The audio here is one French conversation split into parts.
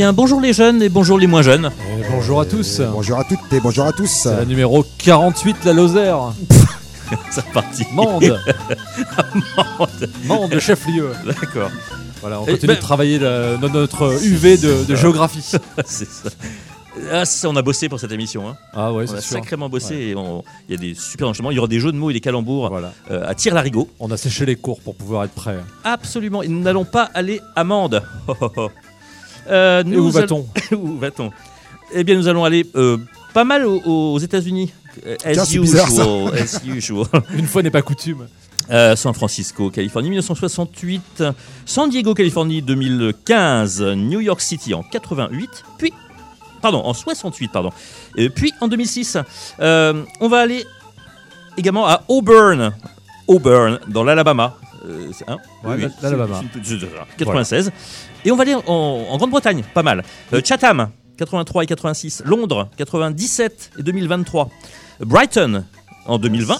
Bien, bonjour les jeunes et bonjour les moins jeunes. Et bonjour à tous. Bonjour à toutes et bonjour à tous. C'est la numéro 48, la Lozère. C'est reparti. Mende. Mende, chef-lieu. D'accord. Voilà, on Et continue ben- de travailler la- notre UV de, de géographie. C'est ça. Ah, ça, on a bossé pour cette émission. Hein. Ah ouais, On a c'est sûr. sacrément bossé il y a des super enchaînements. Il y aura des jeux de mots et des calembours Voilà. euh, à tir larigot. On a séché les cours pour pouvoir être prêt. Absolument. Et nous n'allons pas aller à Mende. Euh, Et où va-t-on Où va-t-on Eh bien, nous allons aller euh, pas mal aux, aux États-Unis. Euh, Tiens, As bizarre, usual. Une fois n'est pas coutume. Euh, San Francisco, Californie 1968, San Diego, Californie 2015, New York City en 88, puis pardon en 68 pardon, puis en 2006. Euh, on va aller également à Auburn, Auburn dans l'Alabama. Euh, c'est- hein Ouais, Oui, oui, l'Alabama. c'est- c'est- c'est- 96. Et on va aller en, en Grande-Bretagne, pas mal. Euh, Chatham 83 et 86, Londres 97 et 2023, Brighton en 2020.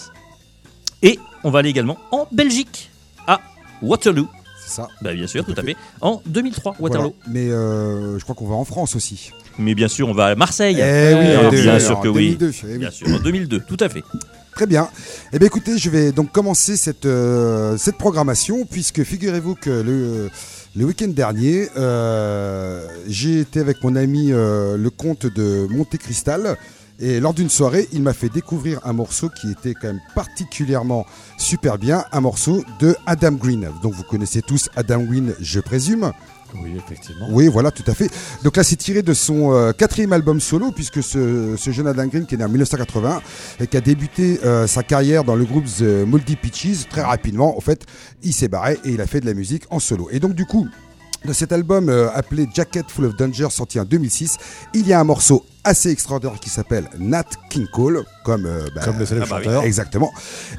Et on va aller également en Belgique, à Waterloo. C'est ça. Bah, bien sûr, Tout à fait. En 2003, Waterloo. Voilà. Mais euh, je crois qu'on va en France aussi. Mais bien sûr, on va à Marseille. Eh oui, en bien sûr que oui. 2002, eh oui. Bien sûr, en 2002, tout à fait. Très bien. Eh bien écoutez, je vais donc commencer cette, euh, programmation puisque figurez-vous que le, le week-end dernier, euh, j'ai été avec mon ami euh, le comte de Monte Cristal. Et lors d'une soirée, il m'a fait découvrir un morceau qui était quand même particulièrement super bien, un morceau de Adam Green. Donc vous connaissez tous Adam Green, je présume. Oui, effectivement. Oui, voilà, tout à fait. Donc là, c'est tiré de son euh, quatrième album solo, puisque ce, jeune Adam Green, qui est né en 1980 et qui a débuté euh, sa carrière dans le groupe The Multi Pitches, très rapidement, en fait, il s'est barré et il a fait de la musique en solo. Et donc, du coup, de cet album euh, appelé Jacket Full of Danger, sorti en 2006, il y a un morceau assez extraordinaire qui s'appelle Nat King Cole, comme, euh, bah, Comme le célèbre Ah bah oui. chanteur. Exactement.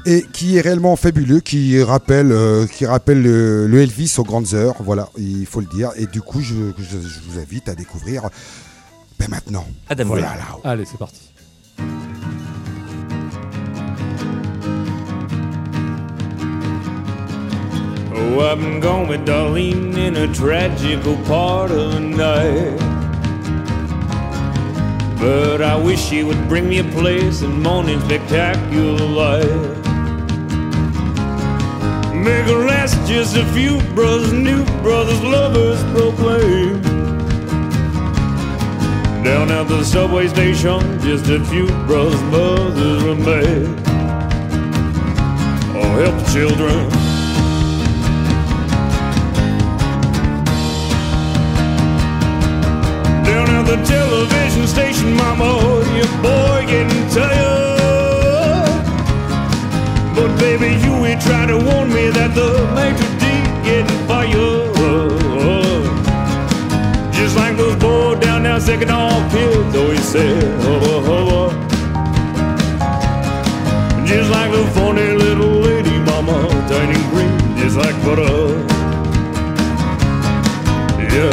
Et qui est réellement fabuleux, qui rappelle, euh, qui rappelle le, le Elvis aux grandes heures. Voilà, il faut le dire. Et du coup, je, je- je vous invite à découvrir ben maintenant. Adam Voilà. Allez, c'est parti. Oh, been gone with Darlene in a tragical part of the night. But I wish she would bring me a place in morning spectacular light. Make it last just a few brothers, new brothers, lovers proclaim. Down at the subway station, just a few brothers, mothers remain. Oh, help the children. Said, hubba hubba. Just like the funny little lady mama, turning green, just like butter. Yeah.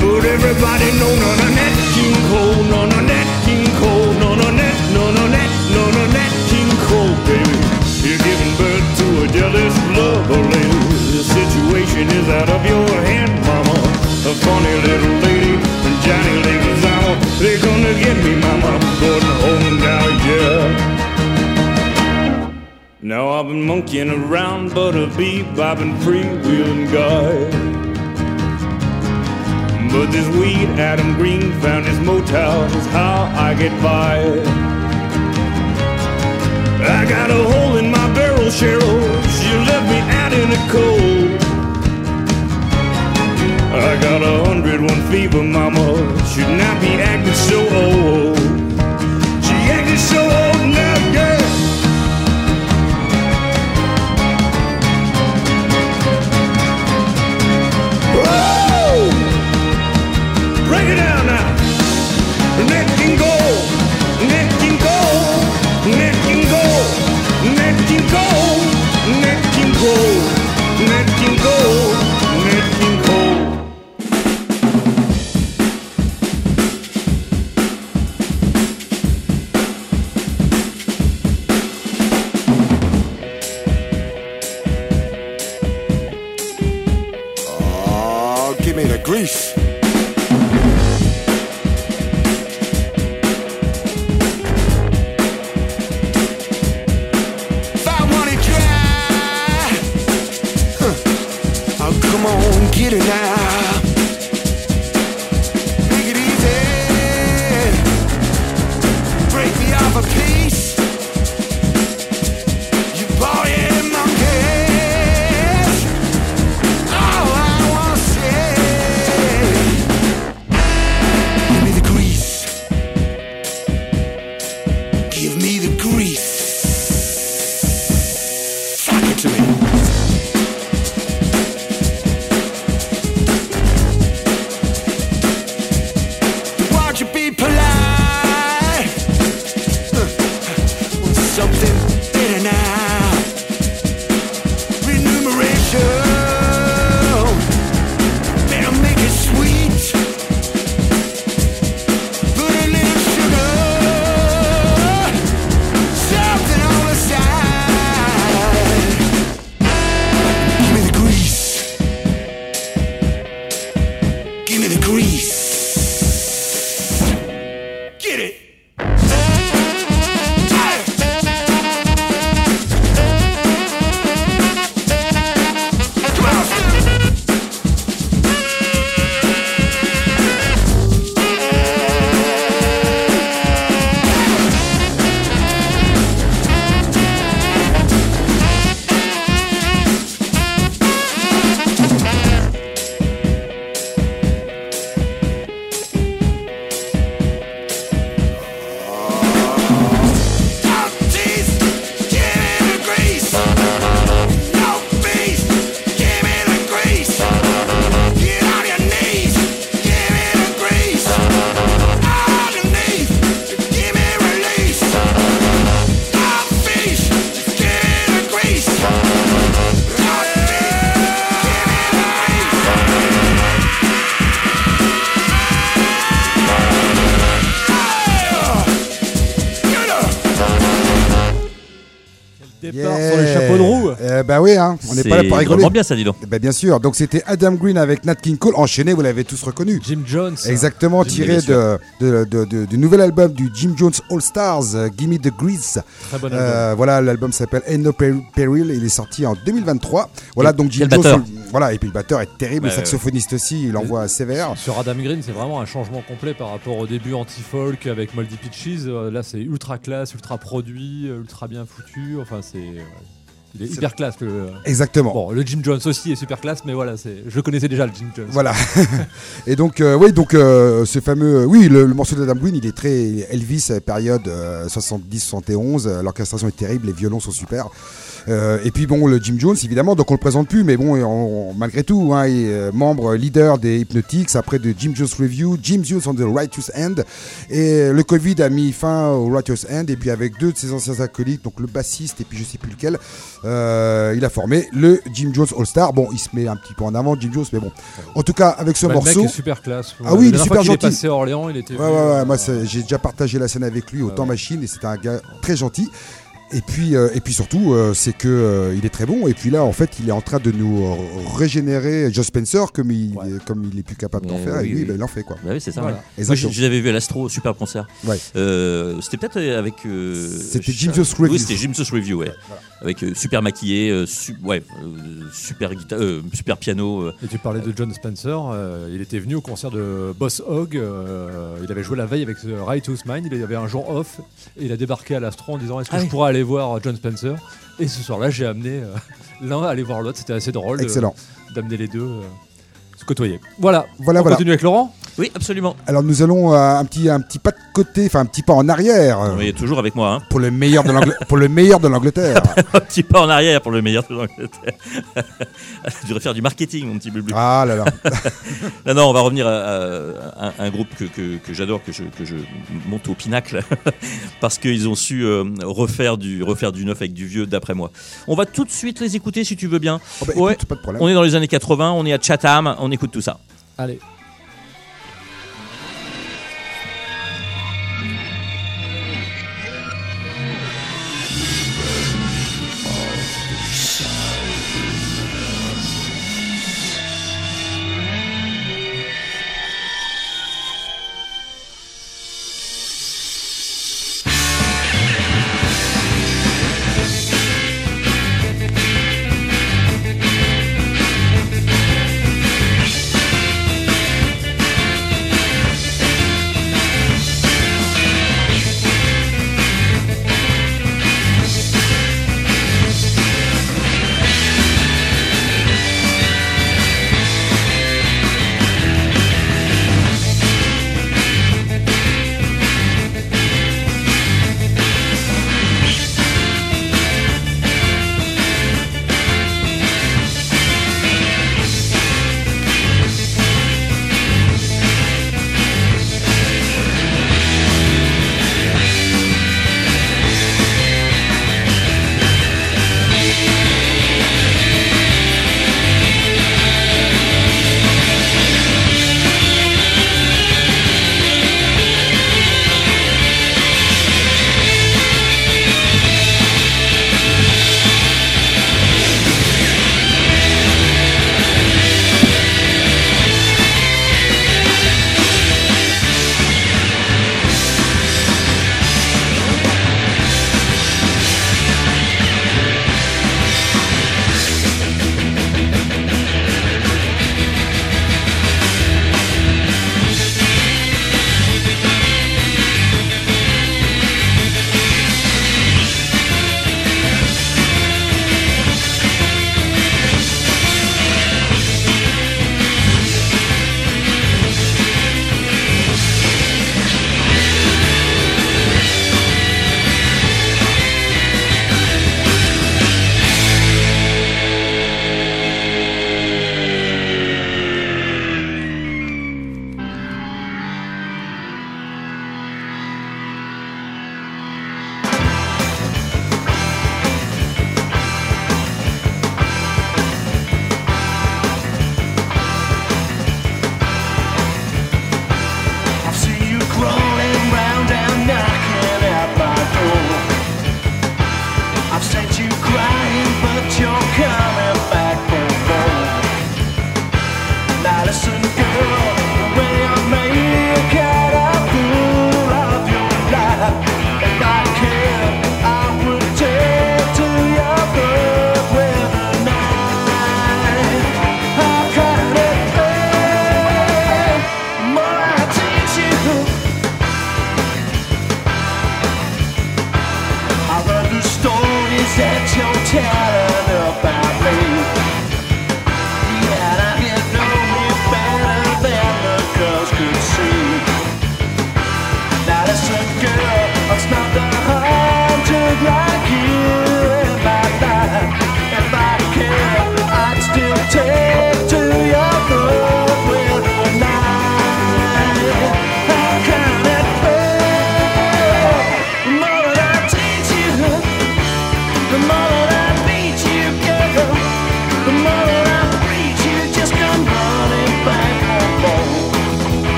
But everybody know none of that King Cole, none of that King Cole, none of that, none of that, none of that King Cole, baby. You're giving birth to a jealous lover, lady. The situation is out of your. A funny little lady and Johnny Leguizamo, they're gonna get me, mama. I'm going home now, yeah. Now I've been monkeying around, but a been freewheeling guy. But this weed Adam Green found his motel is how I get by. I got a hole in my barrel, Cheryl. She left me out in the cold. Got a hundred one fever, mama. Should not be acting so old. Pas là pour C'est rigoler. vraiment bien ça, dis donc. Bah, bien sûr. Donc c'était Adam Green avec Nat King Cole enchaîné, vous l'avez tous reconnu. Jim Jones. Exactement, Jim, tiré de, de- de- de- du nouvel album du Jim Jones All Stars, euh, Gimme the Grease. Très bon album. Euh, voilà, l'album s'appelle Ain't No Per- Peril, il est sorti en 2023. Voilà, donc Jim quel Jones. batteur. Voilà, et puis le batteur est terrible, Ouais, le saxophoniste aussi, il envoie sévère. Sur Adam Green, c'est vraiment un changement complet par rapport au début anti-folk avec Moldy Peaches. Euh, Là, c'est ultra classe, ultra produit, euh, ultra bien foutu. Enfin, c'est. ouais. Il est hyper classe. Le... Exactement. Bon, le Jim Jones aussi est super classe, mais voilà, c'est. Je connaissais déjà le Jim Jones. Voilà. et donc, euh, oui, donc euh, ce fameux, euh, oui, le, le morceau d'Adam Green, il est très Elvis, euh, période 70-71. euh, L'orchestration est terrible, les violons sont super. Euh, et puis bon, le Jim Jones, évidemment, donc on le présente plus, mais bon, on- on- malgré tout, hein, il est euh, membre leader des Hypnotics, après de Jim Jones Review, Jim Jones on the Righteous End. Et le Covid a mis fin au Righteous End, et puis avec deux de ses anciens acolytes, donc le bassiste et puis je sais plus lequel, euh, il a formé le Jim Jones All Star. Bon, il se met un petit peu en avant, Jim Jones, mais bon. En tout cas, avec ce Bah, le morceau. mec est super classe. Ah oui, il est super qu'il gentil. est passé à Orléans, il était. Ouais, ouais, ouais, euh, moi j'ai déjà partagé la scène avec lui au Ouais, temps machine et c'était un gars très gentil. Et puis, euh, et puis surtout, euh, c'est que euh, il est très bon. Et puis là, en fait, il est en train de nous régénérer Joe Spencer comme il, Ouais. comme il est plus capable d'en faire. oui, et lui, oui. ben, il en fait quoi. Bah oui, c'est ça. Voilà. Moi, je, l'avais vu à l'Astro, super concert. Ouais. Euh, c'était peut-être avec. euh, C'était Jim Review. Oui, c'était Jim Review, ouais. Avec euh, super maquillé, euh, su- ouais, euh, super, guitare, euh, super piano. euh. Et tu parlais de John Spencer, euh, il était venu au concert de Boss Hog, euh, il avait joué la veille avec Right to Mind, il avait un jour off, et il a débarqué à l'Astro en disant est-ce que Ah je pourrais aller voir John Spencer Et ce soir-là j'ai amené euh, l'un à aller voir l'autre, c'était assez drôle de- Excellent. d'amener les deux euh, se côtoyer. Voilà, Voilà, on voilà. continue avec Laurent? Oui, absolument. Alors nous allons euh, un petit un petit pas de côté, enfin un petit pas en arrière euh, Oui, toujours avec moi. Hein. pour le meilleur de l'Angl- pour le meilleur de l'Angleterre. Un petit pas en arrière pour le meilleur de l'Angleterre. Je devrais faire du marketing, mon petit bleu. ah là là. Non, non, on va revenir à, un groupe que, que, que j'adore, que je, que je monte au pinacle, parce qu'ils ont su euh, refaire, du, refaire du neuf avec du vieux, d'après moi. On va tout de suite les écouter, si tu veux bien. Oh, bah, Ouais. écoute, pas de problème. On est dans les années 80, on est à Chatham, on écoute tout ça. Allez.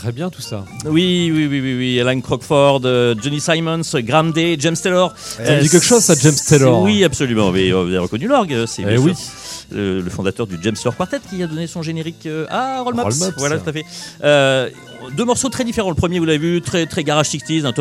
Très bien tout ça. Oui, oui, oui, oui, oui. Alan Crockford, euh, Johnny Simons, Graham Day, James Taylor. Ça me dit quelque chose, ça, James c'est- Taylor Oui, absolument. Mais euh, vous avez reconnu l'orgue. C'est Eh oui. le, le fondateur du James Taylor Quartet qui a donné son générique euh, à Roll Mops. Roll Mops. Voilà, tout à fait. Euh, deux morceaux très différents. Le premier, vous l'avez vu, très, très garage 60s, un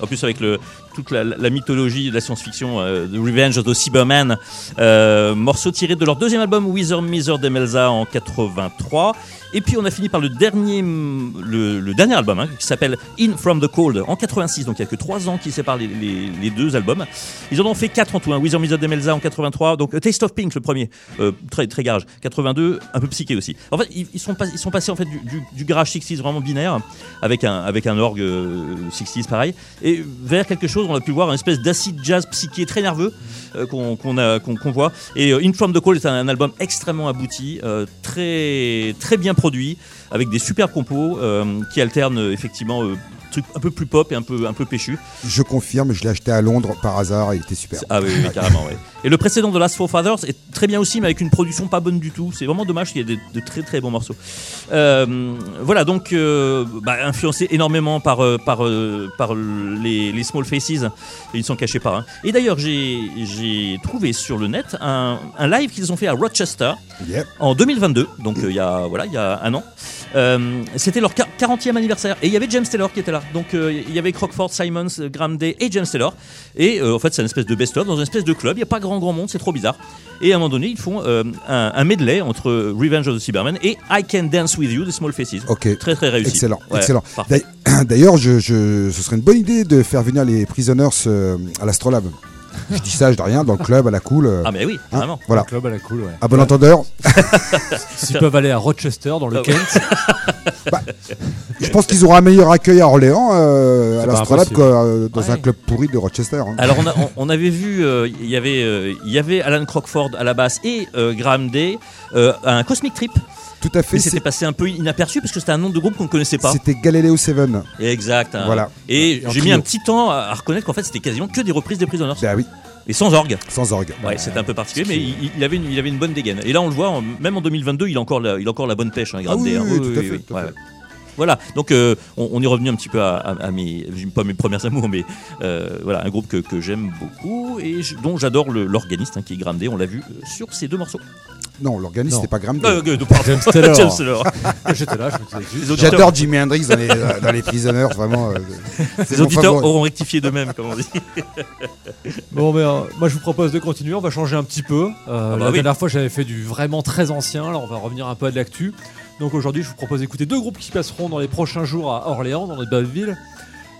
en plus avec le, toute la, la mythologie de la science-fiction, euh, The Revenge of the Cyberman. Euh, morceau tiré de leur deuxième album, Wither Miser Demelza en 83. Et puis on a fini par le dernier, le, le dernier album hein, qui s'appelle In From the Cold en 86. Donc il n'y a que trois ans qui séparent les, deux albums. Ils en ont fait quatre en tout. Hein. Wither Miser Demelza en 83. Donc Taste of Pink le premier, euh, très très garage. 82, un peu psyché aussi. En fait ils, sont, pas- ils sont passés en fait du, du, garage 60s vraiment binaire avec un avec un orgue euh, 60s pareil et vers quelque chose on a pu voir une espèce d'acid jazz psyché très nerveux euh, qu'on voit. Et euh, In From the Cold est un, un album extrêmement abouti, très très bien avec des superbes compos euh, qui alternent euh, effectivement trucs un peu plus pop et un peu un peu péchu. Je confirme, je l'ai acheté à Londres par hasard et il était super. Ah oui, oui, carrément. ouais. Et le précédent de Last Forefathers est très bien aussi, mais avec une production pas bonne du tout. C'est vraiment dommage qu'il y ait de, de très très bons morceaux. Euh, voilà, donc euh, bah, influencé énormément par euh, par par les, les Small Faces. Ils ne s'en cachaient pas. hein. Et d'ailleurs, j'ai trouvé sur le net un, un live qu'ils ont fait à Rochester Yep. en 2022, donc il y a voilà, il y a un an. Euh, C'était leur quar- 40e anniversaire et il y avait James Taylor qui était là. Donc euh, il y avait Crockford, Simons, euh, Graham Day et James Taylor. Et euh, en fait, c'est une espèce de best-of dans une espèce de club. Il n'y a pas grand grand monde, c'est trop bizarre. Et à un moment donné, ils font un, un medley entre Revenge of the Cybermen et I Can Dance with You des Small Faces. Ok. Très très réussi. Excellent, Ouais, excellent. D'ailleurs- je, je- ce serait une bonne idée de faire venir les prisoners à l'Astrolabe. Je dis ça, je dis rien, dans le club, à la cool. euh, Ah mais oui, hein, vraiment. voilà. Le club à la cool, ouais. À bon entendeur, S'ils peuvent aller à Rochester dans le Ah, Kent, je pense qu'ils auront un meilleur accueil à Orléans, euh, à C'est pas l'Astrolabe, impossible. que euh, dans Ouais. un club pourri de Rochester. hein. Alors on, a- on- on avait vu, euh, il y avait, euh, il y avait Alan Crockford à la basse et euh, Graham Day euh, à un Cosmic Trip. Tout à fait. C'était c'est- passé un peu inaperçu parce que c'était un nom de groupe qu'on ne connaissait pas. C'était Galileo 7. Exact. hein. Voilà. Et j'ai mis un petit temps à reconnaître qu'en fait c'était quasiment que des reprises des Prisoners. Bah oui, Et sans orgue. sans orgue. Ouais, c'était un peu particulier, mais il, il avait une, il avait une bonne dégaine. Et là on le voit, même en 2022, il a encore la, il a encore la bonne pêche, hein, Ah oui, tout à fait, tout à Ouais, fait. ouais. Voilà, donc euh, on, on est revenu un petit peu à, à- à mes, pas mes premières amours, mais euh, voilà, un groupe que, que j'aime beaucoup et je- dont j'adore l'organiste hein, qui est Day, on l'a vu euh, sur ces deux morceaux. Non, l'organiste, c'était pas Graham. Euh, pardon. James Taylor. James Taylor. j'étais là, je me disais Les juste. auditeurs, J'adore Jimi Hendrix dans les, dans les Prisoners, vraiment. euh, les auditeurs favori. auront rectifié d'eux-mêmes, comme on dit. Bon, mais euh, moi je vous propose de continuer. On va changer un petit peu. Euh, Ah bah la oui. dernière fois, j'avais fait du vraiment très ancien. Là, on va revenir un peu à de l'actu. Donc aujourd'hui, je vous propose d'écouter deux groupes qui passeront dans les prochains jours à Orléans, dans les belles villes.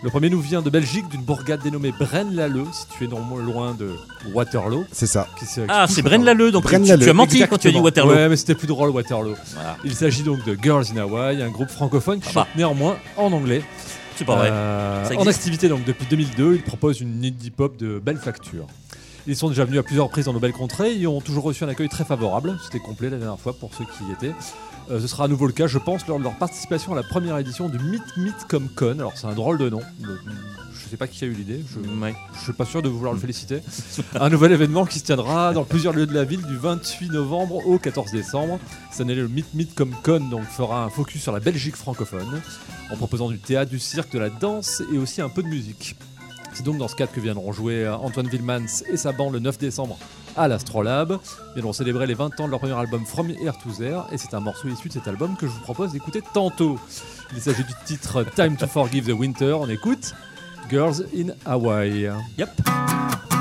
Le premier nous vient de Belgique, d'une bourgade dénommée Braine-l'Alleud, située non loin de Waterloo. C'est ça. qui se- qui Ah, c'est Braine-l'Alleud, donc tu, as menti quand tu as dit. Waterloo. Ouais, mais c'était plus drôle Waterloo. Voilà. Il s'agit donc de Girls in Hawaii, un groupe francophone qui Ah bah. chante néanmoins en anglais. C'est pas vrai. Euh, en activité donc depuis 2002, ils proposent une indie pop de belle facture. Ils sont déjà venus à plusieurs reprises dans nos belles contrées et ont toujours reçu un accueil très favorable. C'était complet la dernière fois pour ceux qui y étaient. Euh, ce sera à nouveau le cas, je pense, lors de leur participation à la première édition du Meet Meet Comme Con. Alors c'est un drôle de nom. Le- Je sais pas qui a eu l'idée. Je, Ouais. je suis pas sûr de vouloir le féliciter. un nouvel événement qui se tiendra dans plusieurs lieux de la ville du 28 novembre au 14 décembre. Cette année, le Meet Meet Comme Con donc, fera un focus sur la Belgique francophone en proposant du théâtre, du cirque, de la danse et aussi un peu de musique. C'est donc dans ce cadre que viendront jouer euh, Antoine Wilmans et sa bande le 9 décembre à l'Astrolabe. Ils viendront célébrer les 20 ans de leur premier album From Air to There et c'est un morceau issu de cet album que je vous propose d'écouter tantôt. Il s'agit du titre Time to Forgive the Winter. On écoute Girls in Hawaii. Yep.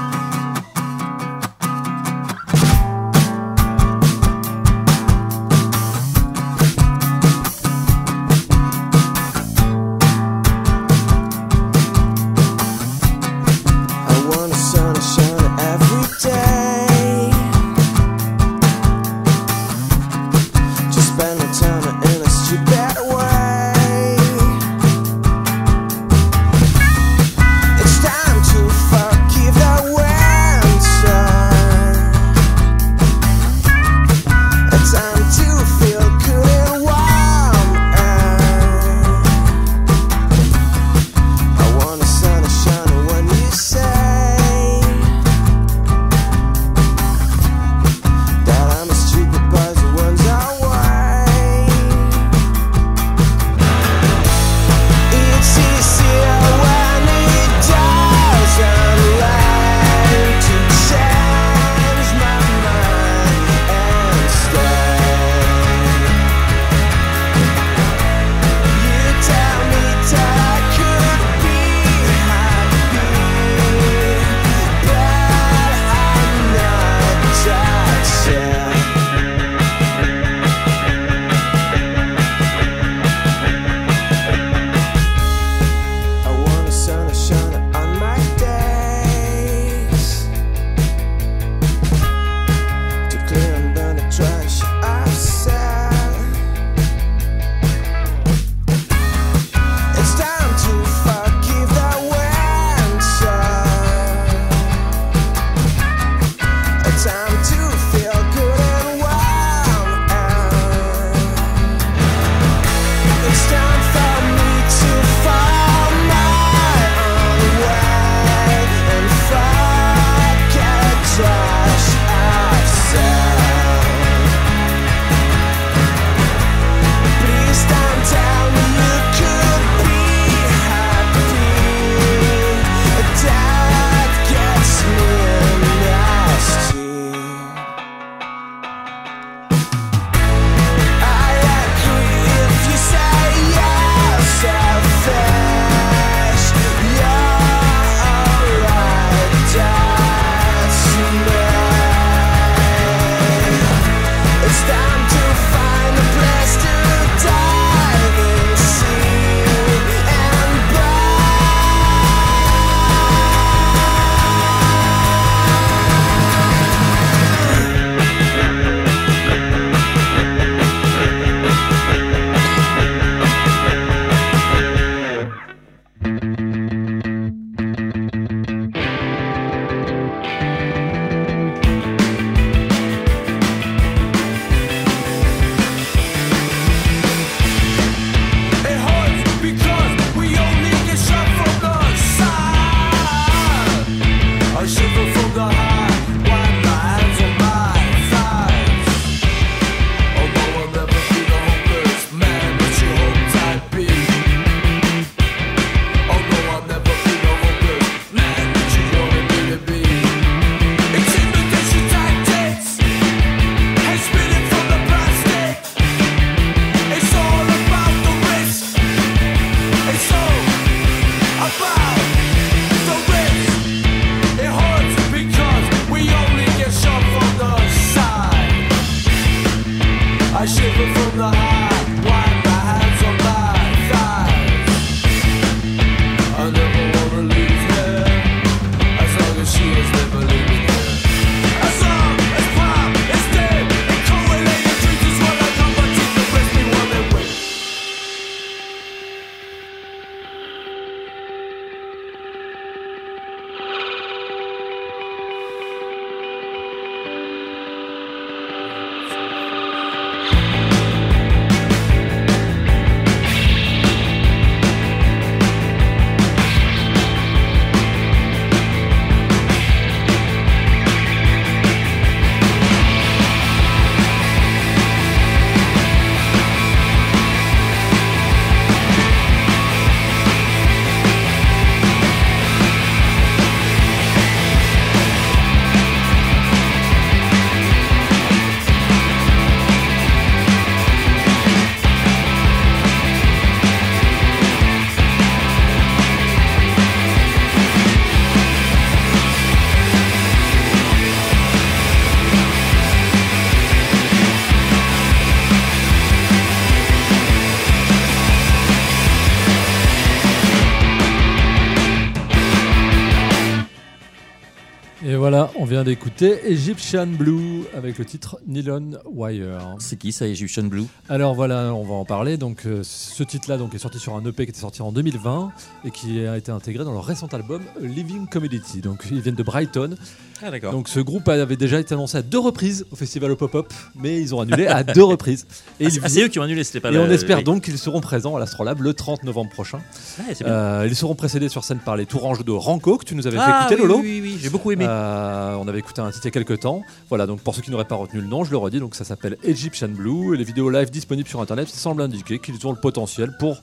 D'écouter Egyptian Blue avec le titre Nylon Wire. C'est qui ça, Egyptian Blue? Alors voilà, on va en parler. Donc euh, ce titre-là donc est sorti sur un EP qui était sorti en 2020 et qui a été intégré dans leur récent album Living Community. Donc ils viennent de Brighton. Ah d'accord. Donc ce groupe avait déjà été annoncé à deux reprises au festival au Pop-Up, mais ils ont annulé à deux reprises. Et, Ah, ils- c'est ah, c'est eux qui ont annulé, c'était pas et la- on espère oui. donc qu'ils seront présents à l'Astrolabe le 30 novembre prochain. Ouais, c'est bien. Euh, ils seront précédés sur scène par les Touranges de Ranco que tu nous avais fait écouter oui, Lolo. Oui, oui, oui, j'ai beaucoup aimé. Euh, on avait écouté un titre il y a quelques temps. Voilà, donc pour ceux qui n'auraient pas retenu le nom, je le redis, donc ça s'appelle Egyptian Blue et les vidéos live disponibles sur internet semblent indiquer qu'ils ont le potentiel pour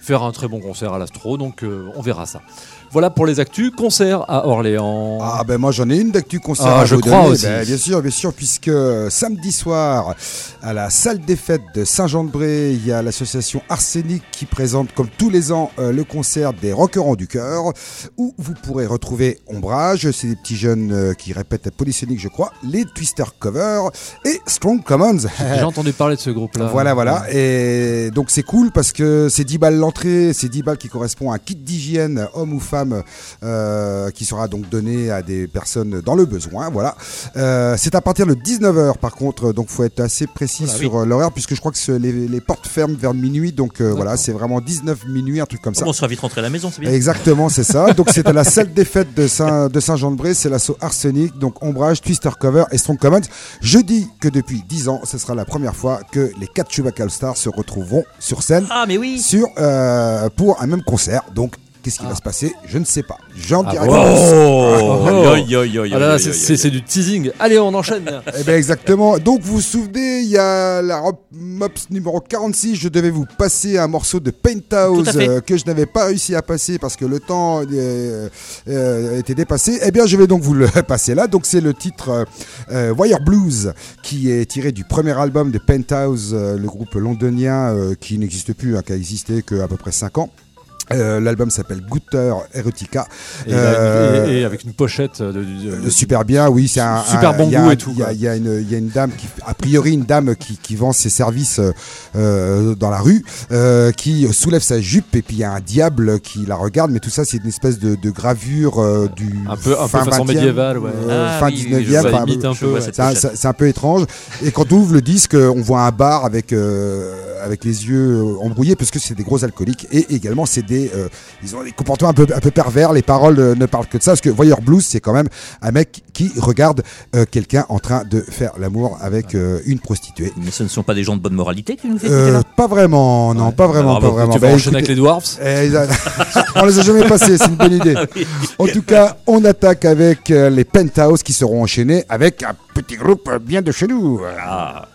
faire un très bon concert à l'Astro, donc euh, on verra ça. Voilà pour les actus. Concert à Orléans. Ah ben moi j'en ai une d'actu concert Ah, à je vous crois donner. aussi. Ben, bien sûr, bien sûr, puisque euh, samedi soir à la salle des fêtes de Saint-Jean-de-Bray, il y a l'association Arsenic qui présente comme tous les ans euh, le concert des Rockerons du cœur, où vous pourrez retrouver Ombrage, c'est des petits jeunes euh, qui répètent à Polysonic je crois, les Twister Cover et Strong Commons. J'ai entendu parler de ce groupe-là. Voilà, voilà. Et donc c'est cool parce que c'est 10 balles l'entrée, c'est 10 balles qui correspond à un kit d'hygiène, homme ou femme, euh, qui sera donc donné à des personnes dans le besoin. Voilà. Euh, c'est à partir de 19h par contre, donc faut être assez précis Voilà, sur euh, l'horaire puisque je crois que les, les portes ferment vers minuit, donc voilà, c'est vraiment 19 minuit, un truc comme ça. on sera vite rentré à la maison, c'est bien. Exactement, c'est ça. Donc c'est à la salle des fêtes de Saint de Saint-Jean-de-Bray, c'est l'assaut Arsenic, donc Ombrage, Twister Cover et Strong Commons. Je dis que depuis 10 ans, ce sera la première fois que les quatre Chewbacca All Stars se retrouveront sur scène Ah, mais oui sur euh, pour un même concert. Donc qu'est-ce qui va se passer Je ne sais pas. J'en Ah dirai. Oh Oh. Ah c'est- du teasing. Allez, on enchaîne. Eh ben exactement. Donc vous vous souvenez, il y a la Rob Mops numéro 46, je devais vous passer un morceau de Penthouse euh, que je n'avais pas réussi à passer parce que le temps euh, euh, était dépassé. Eh bien, je vais donc vous le passer là. Donc c'est le titre euh, euh, Wire Blues qui est tiré du premier album de Penthouse, euh, le groupe londonien euh, qui n'existe plus, hein, qui a existé qu'à peu près 5 ans. Euh, L'album s'appelle Gutter Erotica. Et, Euh, et- et avec une pochette de, de- de- Euh, super bien, oui, c'est un Super un- bon goût un- et tout, Il y, y y a une dame qui, a priori, une dame qui, qui vend ses services euh, euh, dans la rue, euh, qui soulève sa jupe et puis il y a un diable qui la regarde, mais tout ça c'est une espèce de, de gravure euh, du Un peu- un peu fin façon 20e, médiévale, ouais. euh, Ah fin oui, oui, 19e. je vois, enfin, imite un je peu, vois ouais. cette c'est un, un peu étrange. Et quand on ouvre le disque, on voit un bar avec euh, avec les yeux embrouillés parce que c'est des gros alcooliques et également c'est des euh, ils ont des comportements un peu un peu pervers. Les paroles euh, ne parlent que de ça parce que Voyeur Blues c'est quand même un mec qui regarde euh, quelqu'un en train de faire l'amour avec euh, une prostituée. Mais ce ne sont pas des gens de bonne moralité que tu nous fais Euh, là pas vraiment, non, pas vraiment, Bravo, pas vraiment. Tu vas Bah, avec écoutez- les Dwarfs eh, on les a jamais passés, c'est une bonne idée. En tout cas, on attaque avec euh, les Penthouse qui seront enchaînés avec un petit groupe euh, bien de chez nous. Ah.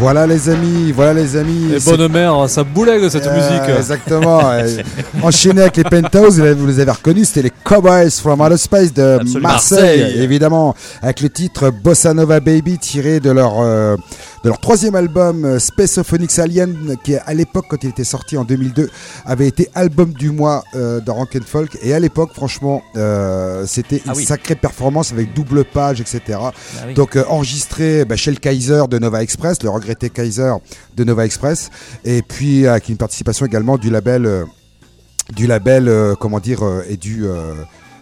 Voilà les amis, voilà les amis. Et C'est- bonne mère, ça boulegue cette Euh, musique. Exactement. Enchaîné avec les Penthouse, vous les- avez reconnus, c'était les Cowboys from Outer Space de Marseille. évidemment, avec le titre Bossa Nova Baby tiré de leur euh, de leur troisième album euh, Spaceophonics Alien, qui à l'époque, quand il était sorti en 2002, avait été album du mois euh, dans Rock and Folk. Et à l'époque, franchement, euh, c'était une Ah oui. sacrée performance avec double page, etc. Ah oui. Donc euh, enregistré bah, chez le Kaiser de Nova Express, le regretté Kaiser de Nova Express, et puis avec une participation également du label, du label, comment dire, et du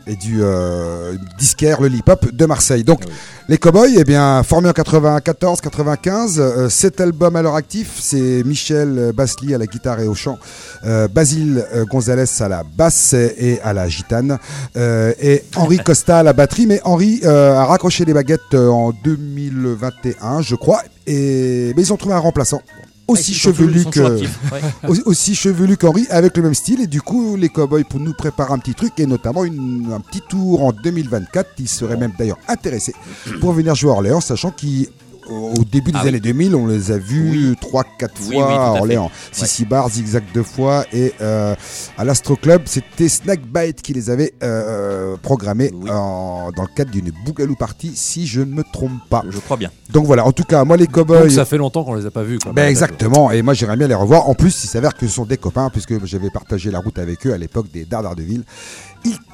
et du euh, disquaire le Hip Hop de Marseille. Donc les Cowboys, eh bien formés en 94-95, euh, cet album à leur actif, c'est Michel Basli à la guitare et au chant, euh, Basile Gonzalez à la basse et à la gitane, et Henri Costa à la batterie. Mais Henri a raccroché les baguettes en 2021, je crois, et mais ils ont trouvé un remplaçant. Aussi chevelu que aussi- chevelu qu'Henri avec le même style. Et du coup les Cowboys pour nous préparer un petit truc et notamment une- un petit tour en 2024 ils seraient même d'ailleurs intéressés pour venir jouer à Orléans sachant qu'au au début des Ah oui. années 2000 on les a vus 3-4 Oui, fois oui, tout à. Orléans Sissi Bar, Zigzag deux fois et euh, à l'Astro Club c'était Snackbite qui les avait euh, programmés Oui. en- dans le cadre d'une Bougalou Party si je ne me trompe pas Je crois bien. donc voilà en tout cas moi les Cowboys Donc ça fait longtemps qu'on les a pas vus. quoi. ben exactement, et moi j'aimerais bien les revoir. En plus, il s'avère que ce sont des copains, puisque j'avais partagé la route avec eux à l'époque des Dards d'Ardeville.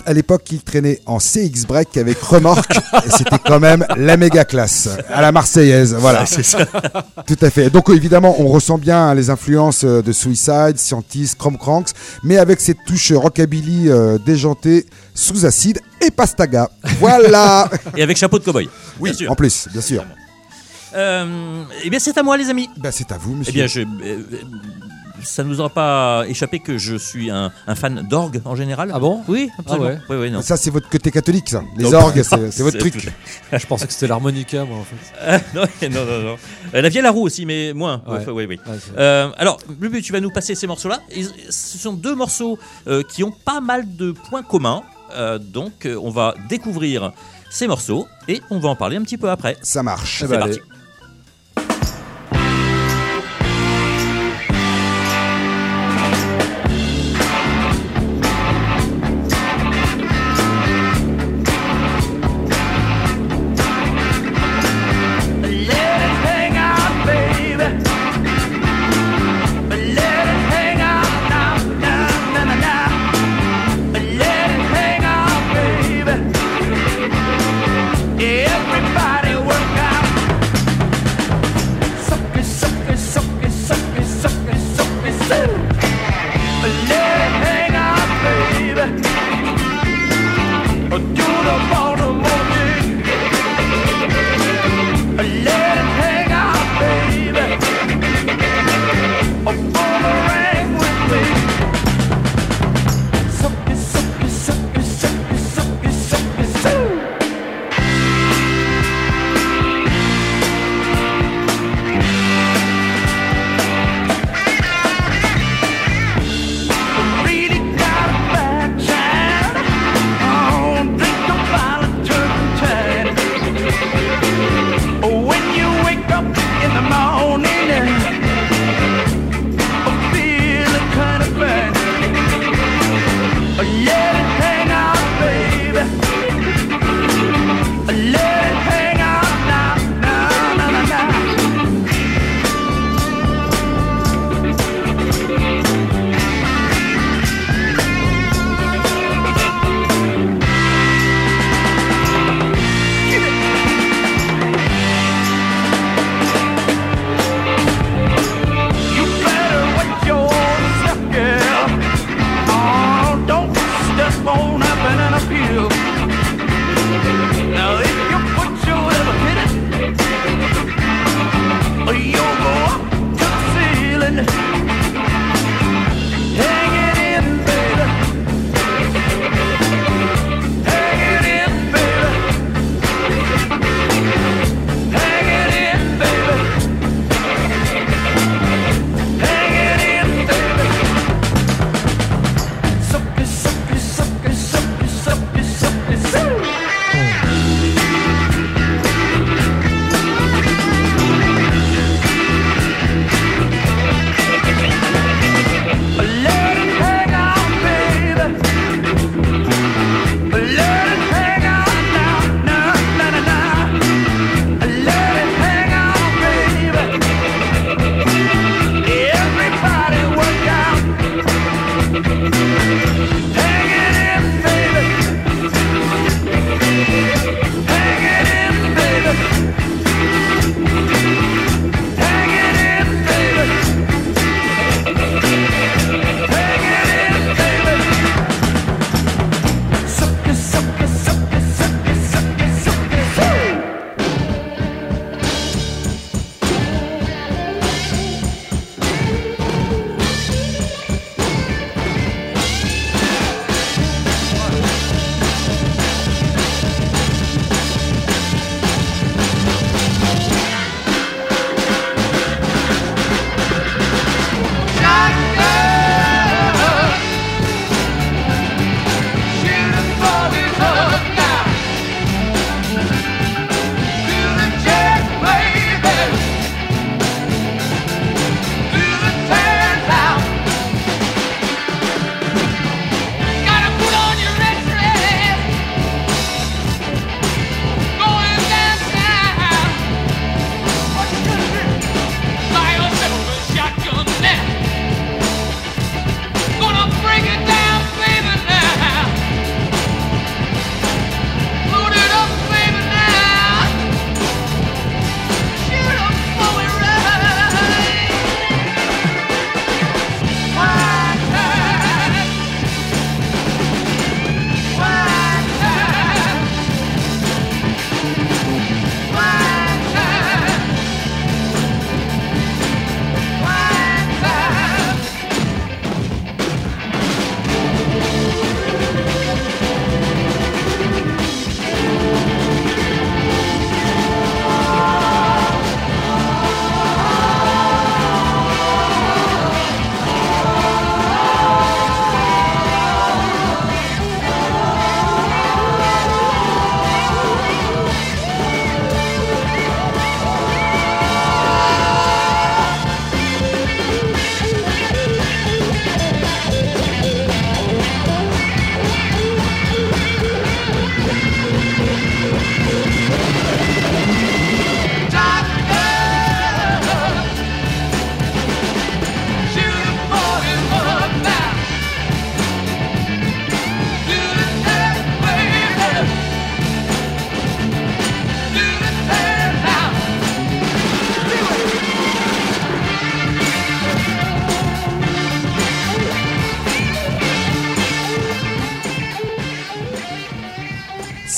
À l'époque, ils traînaient en CX Break avec remorque, et c'était quand même la méga classe, à la Marseillaise, voilà. Tout à fait. Donc évidemment, on ressent bien les influences euh, de Suicide, Scientist, Chrome Cranks, mais avec cette touche rockabilly euh, déjantée, sous acide et pastaga. Voilà Et avec chapeau de cowboy. Oui, bien sûr. en plus, bien sûr. Euh, eh bien, c'est à moi, les amis. Ben, c'est à vous, monsieur. Eh bien, je, euh, ça ne nous aura pas échappé que je suis un, un fan d'orgue en général. Ah bon? Oui, absolument. Ah ouais. Oui, oui, non. Ça, c'est votre côté catholique, ça. Les Donc- orgues, c'est votre truc. Je pensais que c'était l'harmonica, moi, en fait. Ah, non, non, non, non. Euh, La vieille à roue aussi, mais moins. Ouais. Oui, oui, oui. Ouais, c'est- Euh, alors, Bubu, tu vas nous passer ces morceaux-là. Ce sont deux morceaux euh, qui ont pas mal de points communs. Euh, donc, euh, on va découvrir ces morceaux et on va en parler un petit peu après. Ça marche. C'est ben, parti. allez.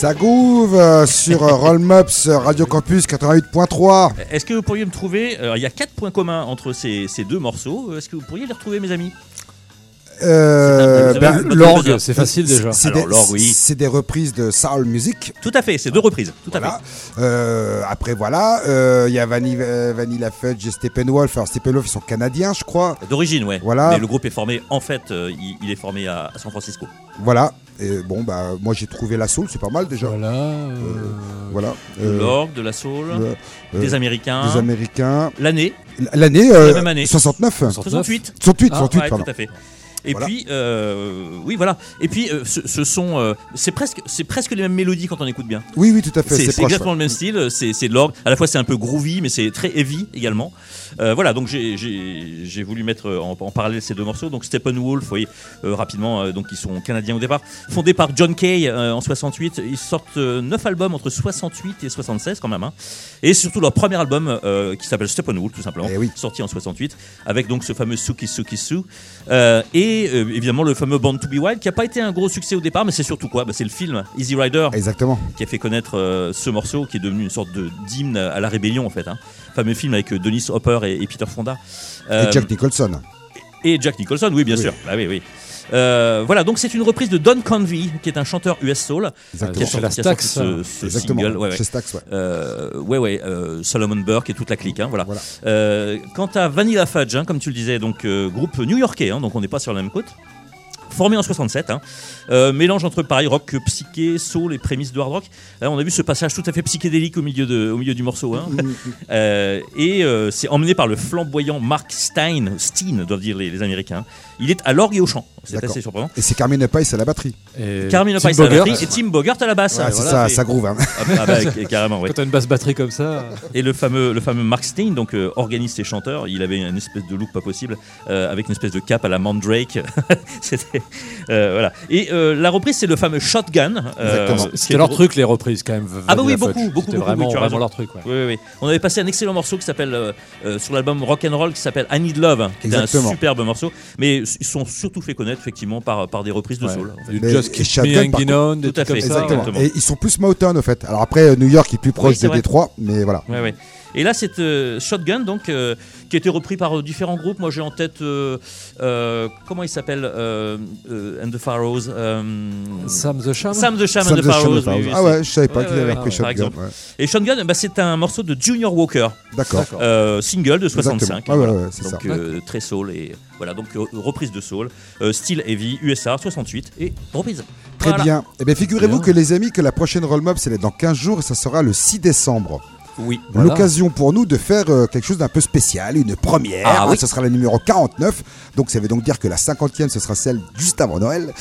Ça groove euh, sur euh, Roll Mops euh, Radio Campus 88.3. Est-ce que vous pourriez me trouver euh, Il y a quatre points communs entre ces, ces deux morceaux. Est-ce que vous pourriez les retrouver, mes amis? Euh, ben, L'orgue, c'est facile déjà. c'est des, oui. c'est des reprises de soul music. Tout à fait, c'est deux reprises. Tout à. Euh, après voilà, euh, il y a Vanilla, euh, Vanilla Fudge et Steppenwolf. Alors Steppenwolf ils sont canadiens, je crois. fait. D'origine, ouais. Voilà. Mais le groupe est formé, en fait, euh, il, il est formé à, à San Francisco. Voilà. Et bon bah moi j'ai trouvé la soul, c'est pas mal déjà. Voilà. euh, Voilà. De Euh, l'orgue, de la soul, euh, euh, des Américains. des Américains. L'année, L'année euh, La même année. 69. 68. 68, Ah, 68 Ouais, pardon. tout à fait. Et Voilà. puis, euh, oui, voilà. Et puis, euh, ce, ce sont, euh, c'est presque, c'est presque les mêmes mélodies quand on écoute bien. Oui oui tout à fait. C'est exactement le même style. C'est c'est de l'orgue. À la fois, c'est un peu groovy, mais c'est très heavy également. Voilà. Donc, j'ai- j'ai j'ai voulu mettre en, en parallèle ces deux morceaux. Donc, Steppenwolf, vous voyez, rapidement. donc, ils sont canadiens au départ. Fondés par John Kay en 68. Ils sortent 9 albums entre 68 et 76 quand même. hein. Et surtout leur premier album qui s'appelle Steppenwolf, tout simplement, Eh oui. sorti en 68, avec donc ce fameux Suki Suki Su. Euh, et euh, évidemment le fameux Born to Be Wild, qui a pas été un gros succès au départ, mais c'est surtout quoi? Bah, C'est le film Easy Rider Exactement. qui a fait connaître euh, ce morceau, qui est devenu une sorte de d'hymne à la rébellion en fait. Hein. Fameux film avec euh, Dennis Hopper et, et Peter Fonda. Euh, Et Jack Nicholson. et Jack Nicholson, oui, bien Oui. sûr. Bah oui, oui. Euh, voilà, donc c'est une reprise de Don Convey, qui est un chanteur US Soul, qui a Exactement. La qui a sorti Stax, ce, ce Exactement. single. Ouais, ouais. Chez Stax, ouais. Euh, ouais, ouais, euh, Solomon Burke et toute la clique, hein, voilà. Voilà. Quant à Vanilla Fudge, hein, comme tu le disais, donc groupe new-yorkais, hein, donc on n'est pas sur la même côte. Formé en 67, hein. Euh, mélange entre pareil rock psyché, soul et prémices de hard rock. Là, on a vu ce passage tout à fait psychédélique au milieu, de, au milieu du morceau. Hein. Euh, et euh, c'est emmené par le flamboyant Mark Stein, Steen doivent dire les, les Américains. Il est à l'orgue et au chant. C'est assez surprenant. Et c'est Carmine Pais à la batterie. Et Carmine Tim Pais à la batterie et Tim Bogart à la basse. Ouais, c'est Voilà, ça, ça groove. hein. Ah, ah bah, carrément, ouais. Quand t'as une basse batterie comme ça. Et le fameux, le fameux Mark Stein, donc euh, organiste et chanteur, il avait une espèce de look pas possible, euh, avec une espèce de cape à la Mandrake. C'était euh, voilà. Et euh, la reprise, c'est le fameux Shotgun. euh, Exactement. qui C'était est leur truc, les reprises, quand même. Ah bah oui, beaucoup, beaucoup, C'était beaucoup, vraiment, oui, vraiment leur truc, ouais. Oui, oui, oui. On avait passé un excellent morceau qui s'appelle euh, euh, sur l'album Rock and Roll qui s'appelle I Need Love, qui était un superbe morceau. Mais ils sont surtout fait connaître effectivement par, par des reprises de Ouais. soul. en fait. Du Just Keep Me On, Tout à fait, ça. Exactement. Et ils sont plus Motown, au fait. Alors après, New York est plus proche de vrai. Détroit, mais voilà. Ouais, ouais. Et là, c'est euh, Shotgun, donc, euh, qui a été repris par euh, différents groupes. Moi, j'ai en tête, euh, euh, comment il s'appelle euh, euh, And the Pharaohs euh, Sam the Sham. Sam the Sham Sam and the the Pharaohs. oui, oui, ah ouais, je savais pas Ouais, qu'il avait repris par Shotgun. Et Shotgun, bah, c'est un morceau de Junior Walker, D'accord. Euh, single de 65. Exactement. Ouais, ouais, donc ça. euh, très soul et voilà donc euh, reprise de soul, euh, style heavy, USA 68 et reprise. Très Voilà. bien. Eh bien, figurez-vous que les amis, que la prochaine Roll Mob, c'est dans 15 jours et ça sera le 6 décembre. Oui. Voilà. L'occasion pour nous de faire euh, quelque chose d'un peu spécial, une première. Ah hein, oui. Ce sera la numéro 49. Donc ça veut donc dire que la 50e, ce sera celle juste avant Noël.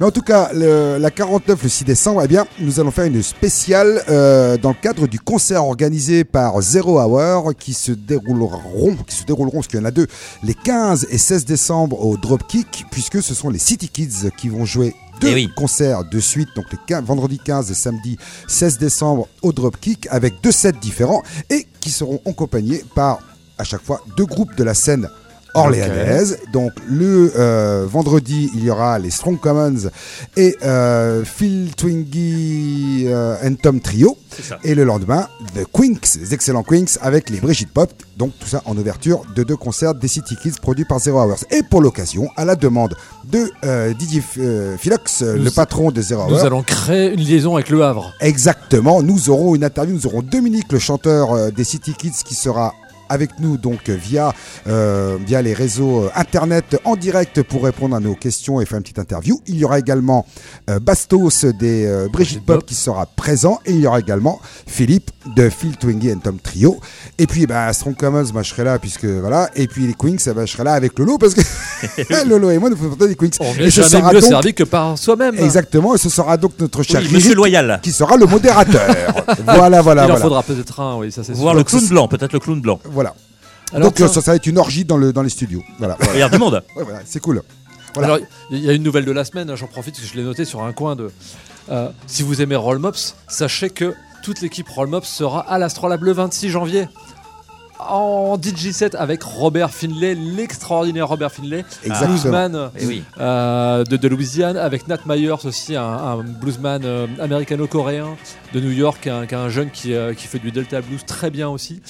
Mais en tout cas, le- la 49, le 6 décembre, eh bien, nous allons faire une spéciale euh, dans le cadre du concert organisé par Zero Hour qui se dérouleront, qui se dérouleront, parce qu'il y en a deux, les 15 et 16 décembre au Dropkick, puisque ce sont les City Kids qui vont jouer deux Eh oui. concerts de suite, donc les 15 vendredi 15 et samedi 16 décembre au Dropkick, avec deux sets différents et qui seront accompagnés par à chaque fois deux groupes de la scène orléanaise. Donc le euh, vendredi, il y aura les Strong Commons et euh, Phil Twingy euh, and Tom Trio. Ça. Et le lendemain, The Quinks, les excellents Quinks avec les Brigitte Pop. Donc tout ça en ouverture de deux concerts des City Kids produits par Zero Hours. Et pour l'occasion, à la demande de euh, Didier euh, Philox, Nous- le patron de Zero Nous Hours, allons créer une liaison avec le Havre. Exactement, nous aurons une interview, nous aurons Dominique, le chanteur euh, des City Kids, qui sera avec nous donc via, euh, via les réseaux euh, internet en direct pour répondre à nos questions et faire une petite interview. Il y aura également euh, Bastos des euh, Brigitte Pop. qui sera présent et il y aura également Philippe de Phil Twingy and Tom Trio. Et puis bah, Strong Commons, moi je serai là puisque voilà. Et puis les Quinks, bah, je serai là avec Lolo parce que Lolo et moi nous faisons des Quinks. On et n'est ce jamais sera mieux donc servi que par soi-même. exactement, et ce sera donc notre cher Oui, Monsieur Loyal. qui sera le modérateur. voilà, voilà, Il en voilà. faudra peut-être un, oui, ça c'est Voir sûr. le clown blanc, peut-être le clown blanc. Voilà. Alors, Donc euh, ça, ça va être une orgie dans, le, dans les studios. Voilà. Il y a du monde. Ouais, voilà, c'est cool. Voilà. Alors, il y a une nouvelle de la semaine, hein, j'en profite parce que je l'ai noté sur un coin de. euh, si vous aimez Roll Mops, sachez que toute l'équipe Roll Mops sera à l'Astrolabe le 26 janvier. en DJ7 avec Robert Finlay, l'extraordinaire Robert Finlay, Exactement. bluesman Eh oui. euh, de, de Louisiane, avec Nat Myers aussi, un, un bluesman euh, américano-coréen de New York, un, jeune qui, euh, qui fait du Delta Blues très bien aussi.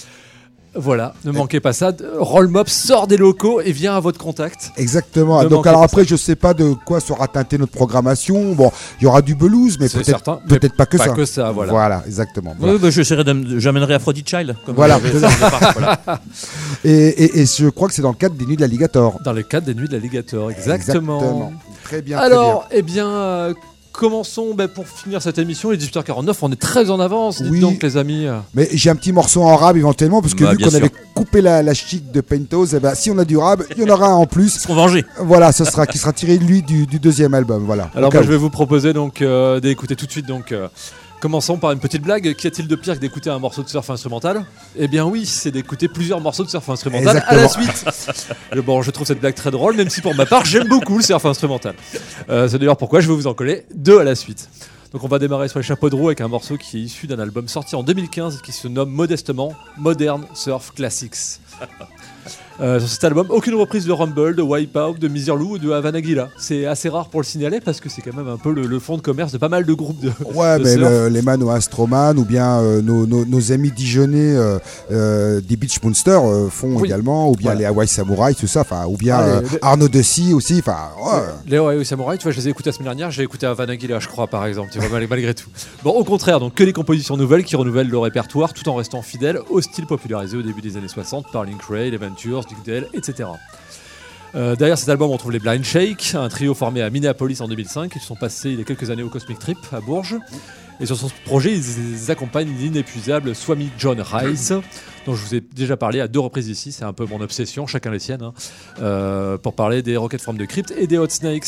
Voilà, ne manquez pas ça. Roll Mop sort des locaux et vient à votre contact. Exactement. Ne Donc alors après, je sais pas de quoi sera teintée notre programmation. Bon, il y aura du blues, mais peut-être peut-être pas que pas ça. que ça, voilà. exactement. Oui, bah, d'am- j'amènerai Aphrodite Child. Comme Voilà. voilà. Et, et- et je crois que c'est dans le cadre des nuits de l'alligator. Dans le cadre des nuits de l'alligator, exactement. Très bien. très Alors, eh bien, euh, commençons ben, pour finir cette émission. Il est 18h49, on est très en avance. Dites Oui. donc, les amis. Mais j'ai un petit morceau en rab éventuellement, parce que Bah, vu qu'on avait coupé la, la chic de Pentos, eh ben, si on a du rab, il y en aura un en plus. Ils seront vengés. Voilà, ce sera qui sera tiré lui du, du deuxième album. Voilà. Alors, moi, je où. vais vous proposer donc euh, d'écouter tout de suite. Donc, euh, commençons par une petite blague. Qu'y a-t-il de pire que d'écouter un morceau de surf instrumental? Eh bien, oui, c'est d'écouter plusieurs morceaux de surf instrumental à la suite. Bon, je trouve cette blague très drôle, même si pour ma part, j'aime beaucoup le surf instrumental. Euh, c'est d'ailleurs pourquoi je vais vous en coller deux à la suite. Donc on va démarrer sur les chapeaux de roue avec un morceau qui est issu d'un album sorti en 2015 qui se nomme modestement Modern Surf Classics. Euh, sur cet album, aucune reprise de Rumble, de Wipeout, de Miserlou ou de Havana Gila. C'est assez rare pour le signaler parce que c'est quand même un peu le, le fond de commerce de pas mal de groupes de. Ouais, de mais le- les Mano Astroman ou bien euh, nos, nos- nos amis dijonnais euh, euh, des Beach Monsters font Oui. également, ou bien Voilà. les Hawaii Samurai, tout ça, enfin, ou bien Ah, les- Arnaud Dessy aussi, enfin. Les Ohio Samurai, tu vois, je les ai écoutés la semaine dernière, j'ai écouté Havana Gila, je crois, par exemple, tu vois, mal- malgré tout. Bon, au contraire, donc que des compositions nouvelles qui renouvellent le répertoire tout en restant fidèles au style popularisé au début des années 60 par Link Ray, les Ventures, Etc. Euh, derrière cet album, on trouve les Blind Shake, un trio formé à Minneapolis en 2005. Ils sont passés il y a quelques années au Cosmic Trip à Bourges. Et sur son projet, ils accompagnent l'inépuisable Swami John Rice, dont je vous ai déjà parlé à deux reprises ici. C'est un peu mon obsession, chacun les siennes, hein, euh, pour parler des Rocket from the Crypt et des Hot Snakes.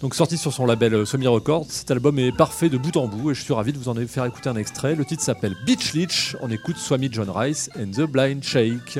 Donc sorti sur son label euh, Swami Records, cet album est parfait de bout en bout et je suis ravi de vous en faire écouter un extrait. Le titre s'appelle Beach Leech. On écoute Swami John Rice and the Blind Shake.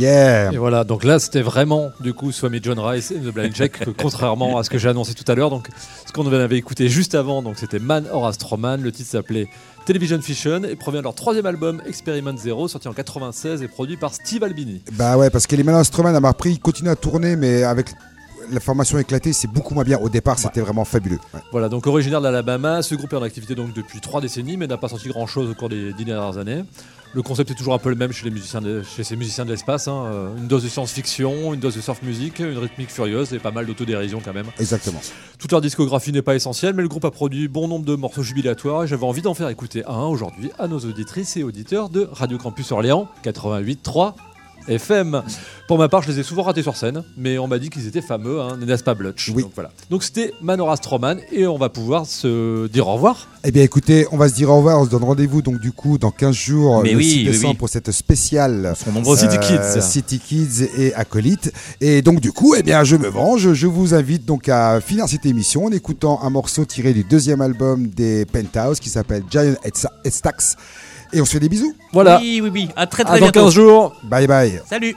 Yeah Et voilà, donc là c'était vraiment du coup Swami John Rice et The Blind Check, que contrairement à ce que j'ai annoncé tout à l'heure. Donc ce qu'on avait écouté juste avant, donc c'était Man or Astroman. Le titre s'appelait Television Fiction et provient de leur troisième album Experiment Zero, sorti en 96 et produit par Steve Albini. Bah ouais, parce que les Instruments, à repris, ils continuent à tourner, mais avec la formation éclatée, c'est beaucoup moins bien. Au départ, c'était vraiment fabuleux. Ouais. Voilà, donc originaire de l'Alabama, ce groupe est en activité donc depuis trois décennies, mais n'a pas sorti grand chose au cours des dix dernières années. Le concept est toujours un peu le même chez, les musiciens de- chez ces musiciens de l'espace. hein. Euh, Une dose de science-fiction, une dose de surf music, une rythmique furieuse et pas mal d'autodérision quand même. Exactement. Toute leur discographie n'est pas essentielle, mais le groupe a produit bon nombre de morceaux jubilatoires et j'avais envie d'en faire écouter un aujourd'hui à nos auditrices et auditeurs de Radio Campus Orléans 88.3 FM. Pour ma part, je les ai souvent ratés sur scène, mais on m'a dit qu'ils étaient fameux, hein, n'est-ce pas Blutch Oui. Donc voilà. Donc c'était Manora Stroman et on va pouvoir se dire au revoir. Eh bien, écoutez, on va se dire au revoir. On se donne rendez-vous, donc, du coup, dans 15 jours, Mais le oui, 6 oui, décembre, oui. pour cette spéciale. Nombreux. City euh, Kids. City Kids et Acolyte. Et donc, du coup, eh bien, je me venge. Je vous invite donc à finir cette émission en écoutant un morceau tiré du deuxième album des Penthouse qui s'appelle Giant Stacks. Et on se fait des bisous. Voilà. Oui, oui, oui. À très À très dans bientôt. 15 jours. Bye bye. Salut.